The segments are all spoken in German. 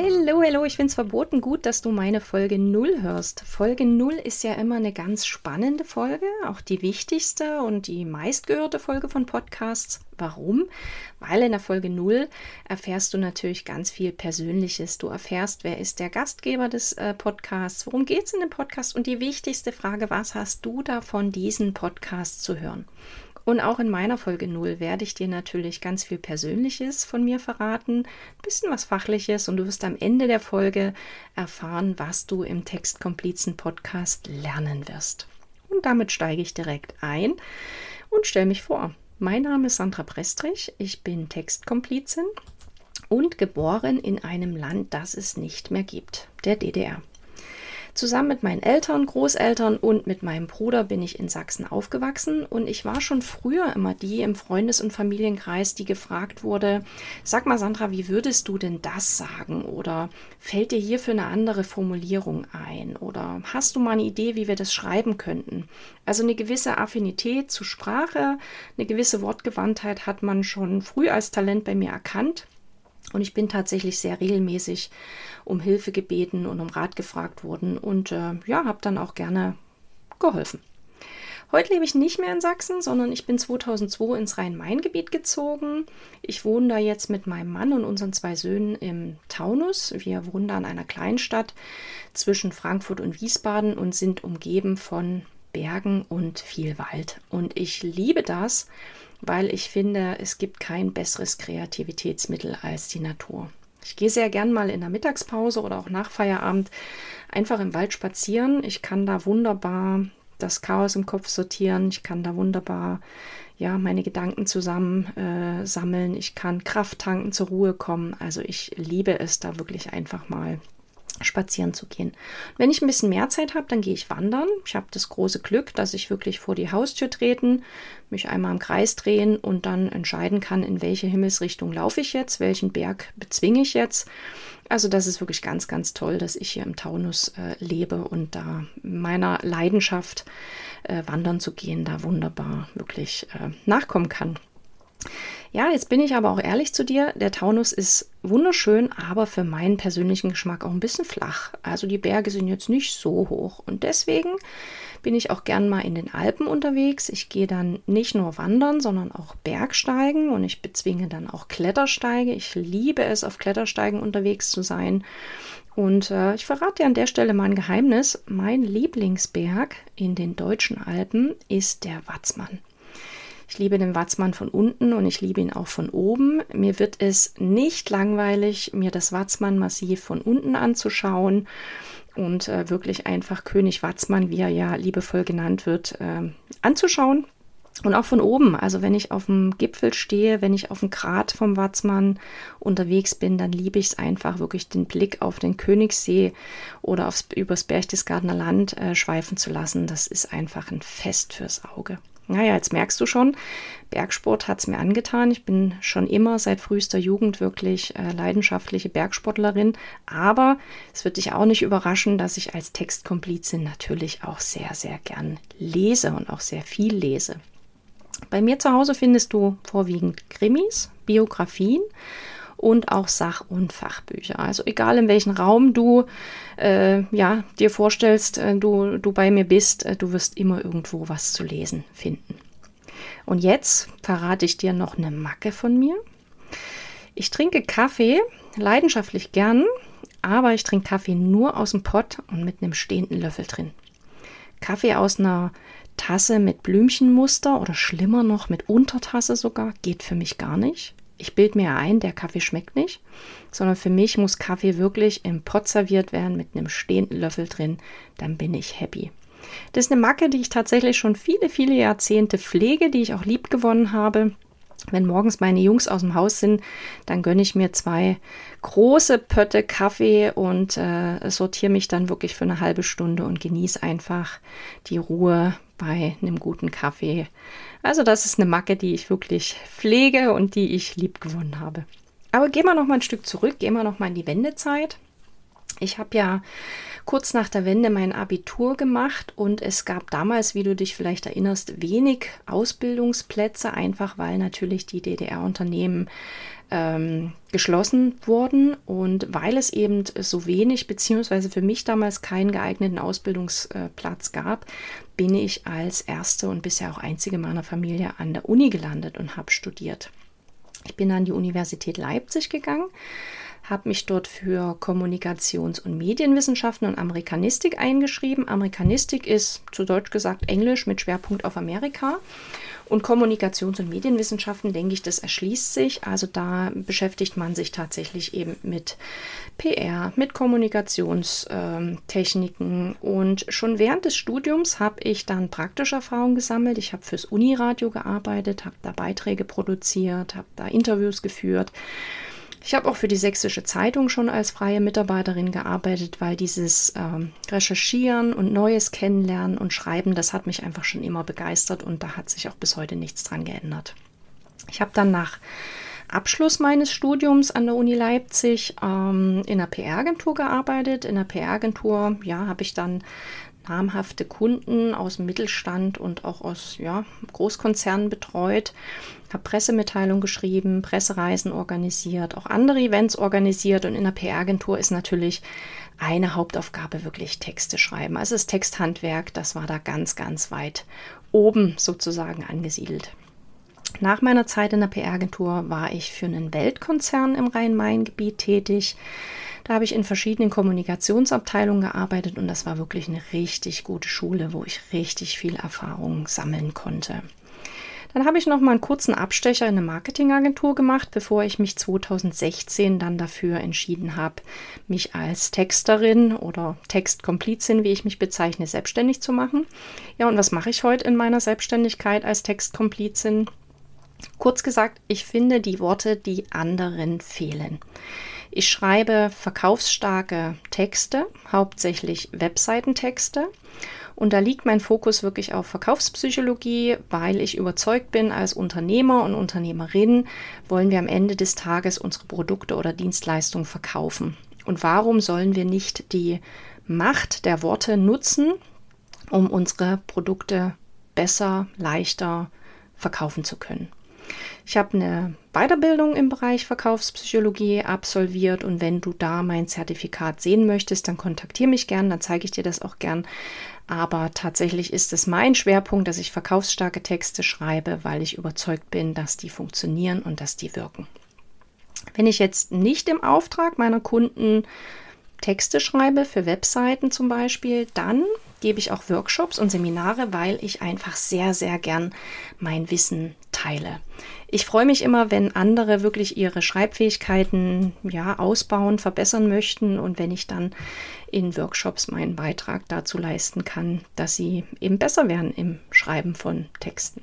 Hallo, hallo, ich finde es verboten gut, dass du meine Folge 0 hörst. Folge 0 ist ja immer eine ganz spannende Folge, auch die wichtigste und die meistgehörte Folge von Podcasts. Warum? Weil in der Folge 0 erfährst du natürlich ganz viel Persönliches. Du erfährst, wer ist der Gastgeber des äh, Podcasts, worum geht es in dem Podcast und die wichtigste Frage, was hast du davon, diesen Podcast zu hören? Und auch in meiner Folge 0 werde ich dir natürlich ganz viel Persönliches von mir verraten, ein bisschen was Fachliches und du wirst am Ende der Folge erfahren, was du im Textkomplizen Podcast lernen wirst. Und damit steige ich direkt ein und stelle mich vor. Mein Name ist Sandra Prestrich, ich bin Textkomplizin und geboren in einem Land, das es nicht mehr gibt, der DDR. Zusammen mit meinen Eltern, Großeltern und mit meinem Bruder bin ich in Sachsen aufgewachsen und ich war schon früher immer die im Freundes- und Familienkreis, die gefragt wurde, sag mal Sandra, wie würdest du denn das sagen oder fällt dir hierfür eine andere Formulierung ein oder hast du mal eine Idee, wie wir das schreiben könnten? Also eine gewisse Affinität zu Sprache, eine gewisse Wortgewandtheit hat man schon früh als Talent bei mir erkannt. Und ich bin tatsächlich sehr regelmäßig um Hilfe gebeten und um Rat gefragt worden und äh, ja, habe dann auch gerne geholfen. Heute lebe ich nicht mehr in Sachsen, sondern ich bin 2002 ins Rhein-Main-Gebiet gezogen. Ich wohne da jetzt mit meinem Mann und unseren zwei Söhnen im Taunus. Wir wohnen da in einer Kleinstadt zwischen Frankfurt und Wiesbaden und sind umgeben von Bergen und viel Wald. Und ich liebe das, weil ich finde, es gibt kein besseres Kreativitätsmittel als die Natur. Ich gehe sehr gern mal in der Mittagspause oder auch nach Feierabend einfach im Wald spazieren. Ich kann da wunderbar das Chaos im Kopf sortieren. Ich kann da wunderbar ja meine Gedanken zusammen äh, sammeln. Ich kann Kraft tanken, zur Ruhe kommen. Also ich liebe es da wirklich einfach mal spazieren zu gehen. Wenn ich ein bisschen mehr Zeit habe, dann gehe ich wandern. Ich habe das große Glück, dass ich wirklich vor die Haustür treten, mich einmal im Kreis drehen und dann entscheiden kann, in welche Himmelsrichtung laufe ich jetzt, welchen Berg bezwinge ich jetzt. Also das ist wirklich ganz, ganz toll, dass ich hier im Taunus äh, lebe und da meiner Leidenschaft äh, wandern zu gehen, da wunderbar wirklich äh, nachkommen kann. Ja, jetzt bin ich aber auch ehrlich zu dir. Der Taunus ist wunderschön, aber für meinen persönlichen Geschmack auch ein bisschen flach. Also die Berge sind jetzt nicht so hoch. Und deswegen bin ich auch gern mal in den Alpen unterwegs. Ich gehe dann nicht nur wandern, sondern auch Bergsteigen und ich bezwinge dann auch Klettersteige. Ich liebe es, auf Klettersteigen unterwegs zu sein. Und äh, ich verrate dir an der Stelle mal ein Geheimnis. Mein Lieblingsberg in den deutschen Alpen ist der Watzmann. Ich liebe den Watzmann von unten und ich liebe ihn auch von oben. Mir wird es nicht langweilig, mir das Watzmann-Massiv von unten anzuschauen und äh, wirklich einfach König Watzmann, wie er ja liebevoll genannt wird, äh, anzuschauen. Und auch von oben, also wenn ich auf dem Gipfel stehe, wenn ich auf dem Grat vom Watzmann unterwegs bin, dann liebe ich es einfach, wirklich den Blick auf den Königssee oder aufs, übers Berchtesgadener Land äh, schweifen zu lassen. Das ist einfach ein Fest fürs Auge. Naja, jetzt merkst du schon, Bergsport hat es mir angetan. Ich bin schon immer seit frühester Jugend wirklich äh, leidenschaftliche Bergsportlerin. Aber es wird dich auch nicht überraschen, dass ich als Textkomplizin natürlich auch sehr, sehr gern lese und auch sehr viel lese. Bei mir zu Hause findest du vorwiegend Krimis, Biografien und auch Sach- und Fachbücher. Also egal in welchem Raum du äh, ja, dir vorstellst, äh, du, du bei mir bist, äh, du wirst immer irgendwo was zu lesen finden. Und jetzt verrate ich dir noch eine Macke von mir. Ich trinke Kaffee leidenschaftlich gern, aber ich trinke Kaffee nur aus dem Pott und mit einem stehenden Löffel drin. Kaffee aus einer Tasse mit Blümchenmuster oder schlimmer noch mit Untertasse sogar geht für mich gar nicht ich bilde mir ein, der Kaffee schmeckt nicht, sondern für mich muss Kaffee wirklich im Pott serviert werden mit einem stehenden Löffel drin, dann bin ich happy. Das ist eine Macke, die ich tatsächlich schon viele, viele Jahrzehnte pflege, die ich auch lieb gewonnen habe. Wenn morgens meine Jungs aus dem Haus sind, dann gönne ich mir zwei große Pötte Kaffee und äh, sortiere mich dann wirklich für eine halbe Stunde und genieße einfach die Ruhe bei einem guten Kaffee. Also das ist eine Macke, die ich wirklich pflege und die ich lieb gewonnen habe. Aber gehen wir noch mal ein Stück zurück, gehen wir noch mal in die Wendezeit. Ich habe ja kurz nach der Wende mein Abitur gemacht und es gab damals, wie du dich vielleicht erinnerst, wenig Ausbildungsplätze, einfach weil natürlich die DDR-Unternehmen ähm, geschlossen wurden und weil es eben so wenig, beziehungsweise für mich damals keinen geeigneten Ausbildungsplatz gab, bin ich als erste und bisher auch einzige meiner Familie an der Uni gelandet und habe studiert. Ich bin an die Universität Leipzig gegangen, habe mich dort für Kommunikations- und Medienwissenschaften und Amerikanistik eingeschrieben. Amerikanistik ist zu Deutsch gesagt Englisch mit Schwerpunkt auf Amerika. Und Kommunikations- und Medienwissenschaften, denke ich, das erschließt sich. Also da beschäftigt man sich tatsächlich eben mit PR, mit Kommunikationstechniken. Und schon während des Studiums habe ich dann praktische Erfahrungen gesammelt. Ich habe fürs Uniradio gearbeitet, habe da Beiträge produziert, habe da Interviews geführt. Ich habe auch für die Sächsische Zeitung schon als freie Mitarbeiterin gearbeitet, weil dieses ähm, Recherchieren und Neues kennenlernen und Schreiben, das hat mich einfach schon immer begeistert und da hat sich auch bis heute nichts dran geändert. Ich habe dann nach Abschluss meines Studiums an der Uni Leipzig ähm, in einer PR-Agentur gearbeitet. In der PR-Agentur, ja, habe ich dann namhafte Kunden aus dem Mittelstand und auch aus ja, Großkonzernen betreut, habe Pressemitteilungen geschrieben, Pressereisen organisiert, auch andere Events organisiert und in der PR-Agentur ist natürlich eine Hauptaufgabe wirklich Texte schreiben. Also das Texthandwerk, das war da ganz, ganz weit oben sozusagen angesiedelt. Nach meiner Zeit in der PR-Agentur war ich für einen Weltkonzern im Rhein-Main-Gebiet tätig. Da habe ich in verschiedenen Kommunikationsabteilungen gearbeitet und das war wirklich eine richtig gute Schule, wo ich richtig viel Erfahrung sammeln konnte. Dann habe ich noch mal einen kurzen Abstecher in eine Marketingagentur gemacht, bevor ich mich 2016 dann dafür entschieden habe, mich als Texterin oder Textkomplizin, wie ich mich bezeichne, selbstständig zu machen. Ja, und was mache ich heute in meiner Selbstständigkeit als Textkomplizin? Kurz gesagt, ich finde die Worte, die anderen fehlen. Ich schreibe verkaufsstarke Texte, hauptsächlich Webseitentexte. Und da liegt mein Fokus wirklich auf Verkaufspsychologie, weil ich überzeugt bin, als Unternehmer und Unternehmerin wollen wir am Ende des Tages unsere Produkte oder Dienstleistungen verkaufen. Und warum sollen wir nicht die Macht der Worte nutzen, um unsere Produkte besser, leichter verkaufen zu können? Ich habe eine Weiterbildung im Bereich Verkaufspsychologie absolviert und wenn du da mein Zertifikat sehen möchtest, dann kontaktiere mich gern, dann zeige ich dir das auch gern. Aber tatsächlich ist es mein Schwerpunkt, dass ich verkaufsstarke Texte schreibe, weil ich überzeugt bin, dass die funktionieren und dass die wirken. Wenn ich jetzt nicht im Auftrag meiner Kunden Texte schreibe, für Webseiten zum Beispiel, dann gebe ich auch Workshops und Seminare, weil ich einfach sehr, sehr gern mein Wissen teile. Ich freue mich immer, wenn andere wirklich ihre Schreibfähigkeiten ja, ausbauen, verbessern möchten und wenn ich dann in Workshops meinen Beitrag dazu leisten kann, dass sie eben besser werden im Schreiben von Texten.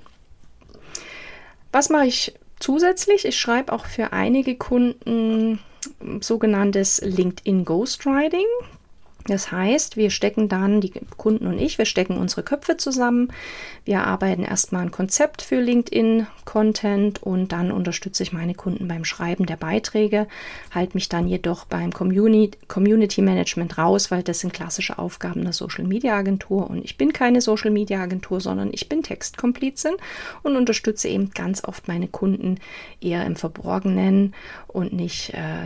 Was mache ich zusätzlich? Ich schreibe auch für einige Kunden sogenanntes LinkedIn Ghostwriting. Das heißt, wir stecken dann, die Kunden und ich, wir stecken unsere Köpfe zusammen. Wir arbeiten erstmal ein Konzept für LinkedIn-Content und dann unterstütze ich meine Kunden beim Schreiben der Beiträge, halte mich dann jedoch beim Community, Management raus, weil das sind klassische Aufgaben der Social Media Agentur und ich bin keine Social Media Agentur, sondern ich bin Textkomplizin und unterstütze eben ganz oft meine Kunden eher im Verborgenen und nicht äh,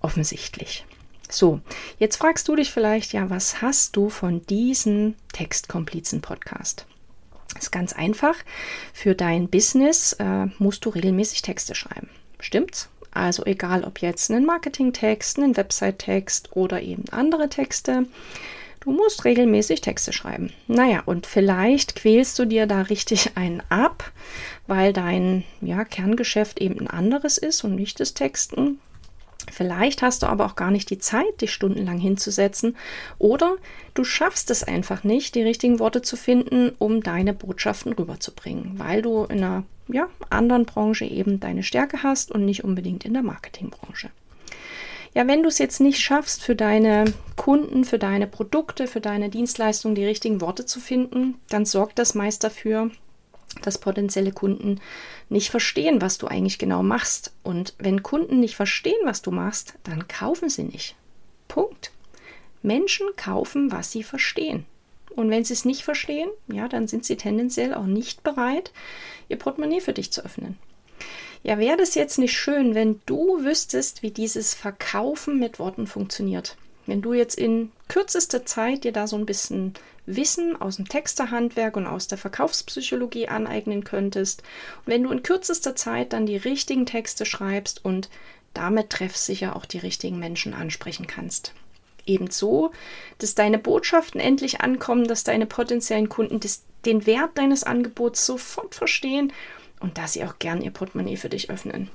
offensichtlich. So, jetzt fragst du dich vielleicht, ja, was hast du von diesem Textkomplizen-Podcast? Ist ganz einfach. Für dein Business äh, musst du regelmäßig Texte schreiben. Stimmt's? Also egal, ob jetzt einen Marketing-Text, einen Website-Text oder eben andere Texte. Du musst regelmäßig Texte schreiben. Naja, und vielleicht quälst du dir da richtig einen ab, weil dein ja, Kerngeschäft eben ein anderes ist und nicht das Texten. Vielleicht hast du aber auch gar nicht die Zeit, dich stundenlang hinzusetzen oder du schaffst es einfach nicht, die richtigen Worte zu finden, um deine Botschaften rüberzubringen, weil du in einer ja, anderen Branche eben deine Stärke hast und nicht unbedingt in der Marketingbranche. Ja, wenn du es jetzt nicht schaffst, für deine Kunden, für deine Produkte, für deine Dienstleistungen die richtigen Worte zu finden, dann sorgt das meist dafür, dass potenzielle Kunden nicht verstehen, was du eigentlich genau machst. Und wenn Kunden nicht verstehen, was du machst, dann kaufen sie nicht. Punkt. Menschen kaufen, was sie verstehen. Und wenn sie es nicht verstehen, ja, dann sind sie tendenziell auch nicht bereit, ihr Portemonnaie für dich zu öffnen. Ja, wäre das jetzt nicht schön, wenn du wüsstest, wie dieses Verkaufen mit Worten funktioniert? Wenn du jetzt in kürzester Zeit dir da so ein bisschen Wissen aus dem Texterhandwerk und aus der Verkaufspsychologie aneignen könntest, wenn du in kürzester Zeit dann die richtigen Texte schreibst und damit treffsicher auch die richtigen Menschen ansprechen kannst. Ebenso, dass deine Botschaften endlich ankommen, dass deine potenziellen Kunden das, den Wert deines Angebots sofort verstehen und dass sie auch gern ihr Portemonnaie für dich öffnen.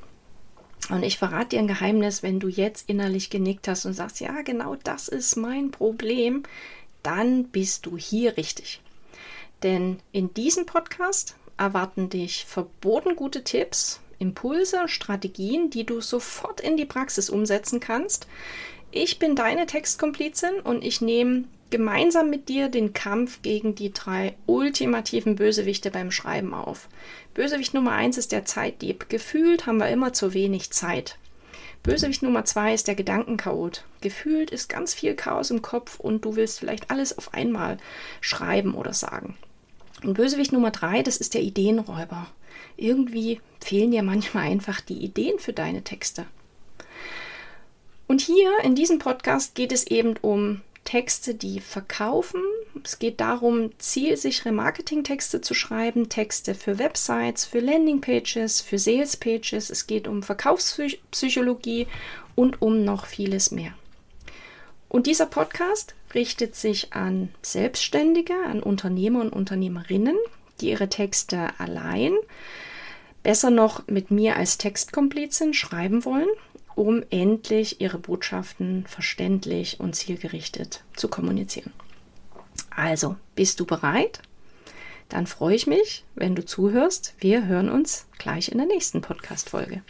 Und ich verrate dir ein Geheimnis, wenn du jetzt innerlich genickt hast und sagst, ja, genau das ist mein Problem, dann bist du hier richtig. Denn in diesem Podcast erwarten dich verboten gute Tipps, Impulse, Strategien, die du sofort in die Praxis umsetzen kannst. Ich bin deine Textkomplizin und ich nehme gemeinsam mit dir den Kampf gegen die drei ultimativen Bösewichte beim Schreiben auf. Bösewicht Nummer eins ist der Zeitdieb. Gefühlt haben wir immer zu wenig Zeit. Bösewicht Nummer zwei ist der Gedankenchaot. Gefühlt ist ganz viel Chaos im Kopf und du willst vielleicht alles auf einmal schreiben oder sagen. Und Bösewicht Nummer drei, das ist der Ideenräuber. Irgendwie fehlen dir manchmal einfach die Ideen für deine Texte. Und hier in diesem Podcast geht es eben um Texte, die verkaufen. Es geht darum, zielsichere Marketingtexte zu schreiben, Texte für Websites, für Landingpages, für Salespages. Es geht um Verkaufspsychologie und um noch vieles mehr. Und dieser Podcast richtet sich an Selbstständige, an Unternehmer und Unternehmerinnen, die ihre Texte allein, besser noch mit mir als Textkomplizin schreiben wollen um endlich ihre Botschaften verständlich und zielgerichtet zu kommunizieren. Also, bist du bereit? Dann freue ich mich, wenn du zuhörst. Wir hören uns gleich in der nächsten Podcast-Folge.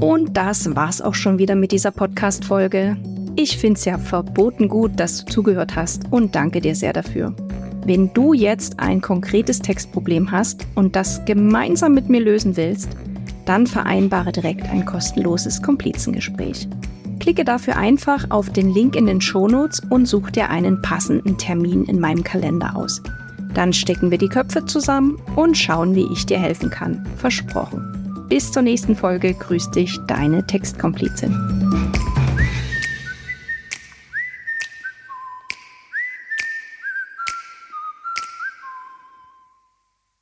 Und das war's auch schon wieder mit dieser Podcast-Folge. Ich finde es ja verboten gut, dass du zugehört hast und danke dir sehr dafür. Wenn du jetzt ein konkretes Textproblem hast und das gemeinsam mit mir lösen willst, dann vereinbare direkt ein kostenloses Komplizengespräch. Klicke dafür einfach auf den Link in den Shownotes und such dir einen passenden Termin in meinem Kalender aus. Dann stecken wir die Köpfe zusammen und schauen, wie ich dir helfen kann. Versprochen. Bis zur nächsten Folge grüßt dich deine Textkomplizin.